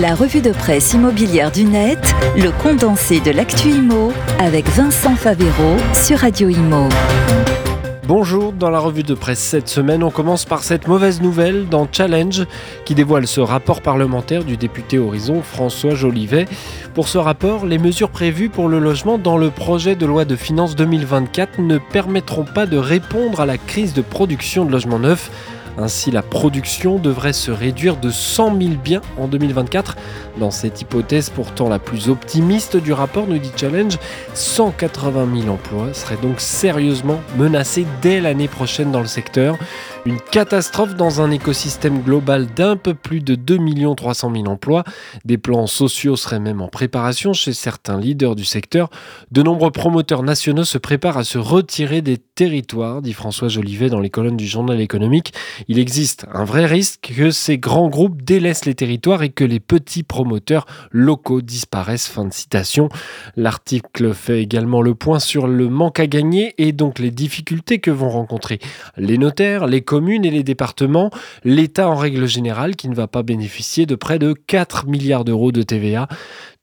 La revue de presse immobilière du net, le condensé de l'actu IMO avec Vincent Favero sur Radio Imo. Bonjour, dans la revue de presse cette semaine, on commence par cette mauvaise nouvelle dans Challenge qui dévoile ce rapport parlementaire du député Horizon François Jolivet. Pour ce rapport, les mesures prévues pour le logement dans le projet de loi de finances 2024 ne permettront pas de répondre à la crise de production de logements neufs. Ainsi, la production devrait se réduire de 100 000 biens en 2024. Dans cette hypothèse pourtant la plus optimiste du rapport, nous dit Challenge, 180 000 emplois seraient donc sérieusement menacés dès l'année prochaine dans le secteur. Une catastrophe dans un écosystème global d'un peu plus de 2 300 000 emplois. Des plans sociaux seraient même en préparation chez certains leaders du secteur. De nombreux promoteurs nationaux se préparent à se retirer des territoires, dit François Jolivet dans les colonnes du journal économique. Il existe un vrai risque que ces grands groupes délaissent les territoires et que les petits promoteurs locaux disparaissent. Fin de citation. L'article fait également le point sur le manque à gagner et donc les difficultés que vont rencontrer les notaires, les communes et les départements, l'État en règle générale qui ne va pas bénéficier de près de 4 milliards d'euros de TVA.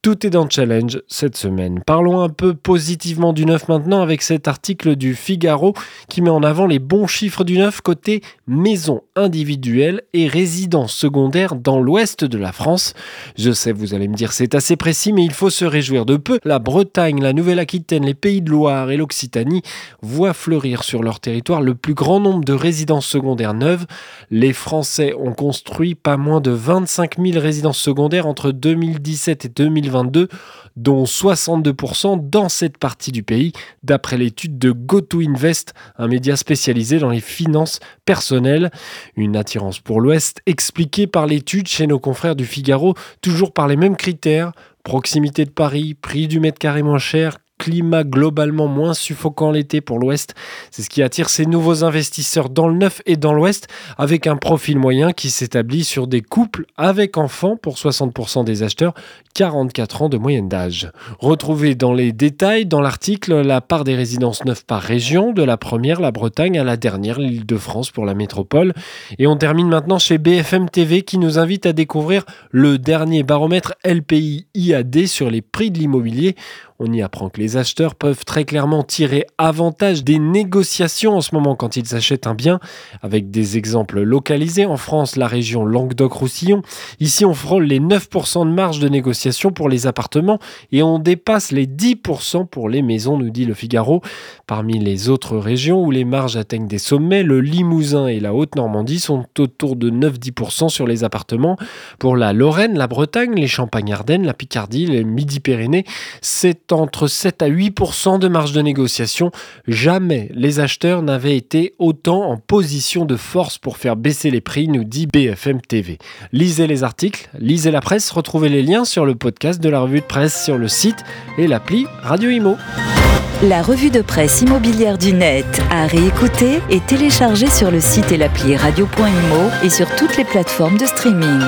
Tout est dans Challenge cette semaine. Parlons un peu positivement du neuf maintenant avec cet article du Figaro qui met en avant les bons chiffres du neuf côté maison individuelle et résidence secondaire dans l'ouest de la France. Je sais, vous allez me dire c'est assez précis, mais il faut se réjouir de peu. La Bretagne, la Nouvelle-Aquitaine, les Pays de Loire et l'Occitanie voient fleurir sur leur territoire le plus grand nombre de résidences secondaires neuves. Les Français ont construit pas moins de 25 000 résidences secondaires entre 2017 et 2020 dont 62% dans cette partie du pays, d'après l'étude de GoToInvest, un média spécialisé dans les finances personnelles. Une attirance pour l'Ouest expliquée par l'étude chez nos confrères du Figaro, toujours par les mêmes critères proximité de Paris, prix du mètre carré moins cher, climat globalement moins suffocant l'été pour l'Ouest. C'est ce qui attire ces nouveaux investisseurs dans le neuf et dans l'Ouest, avec un profil moyen qui s'établit sur des couples avec enfants pour 60% des acheteurs, 44 ans de moyenne d'âge. Retrouvez dans les détails dans l'article la part des résidences neuves par région, de la première, la Bretagne, à la dernière, l'Île-de-France pour la métropole. Et on termine maintenant chez BFM TV qui nous invite à découvrir le dernier baromètre LPI IAD sur les prix de l'immobilier. On y apprend que les acheteurs peuvent très clairement tirer avantage des négociations en ce moment quand ils achètent un bien, avec des exemples localisés. En France, la région Languedoc-Roussillon. Ici, on frôle les 9% de marge de négociation pour les appartements et on dépasse les 10% pour les maisons, nous dit le Figaro. Parmi les autres régions où les marges atteignent des sommets, le Limousin et la Haute-Normandie sont autour de 9-10% sur les appartements. Pour la Lorraine, la Bretagne, les Champagnes-Ardennes, la Picardie, les Midi-Pyrénées, c'est entre 7 à 8% de marge de négociation. Jamais les acheteurs n'avaient été autant en position de force pour faire baisser les prix, nous dit BFM TV. Lisez les articles, lisez la presse, retrouvez les liens sur le podcast de la revue de presse sur le site et l'appli Radio Imo. La revue de presse immobilière du net à réécouter et télécharger sur le site et l'appli radio.imo et sur toutes les plateformes de streaming.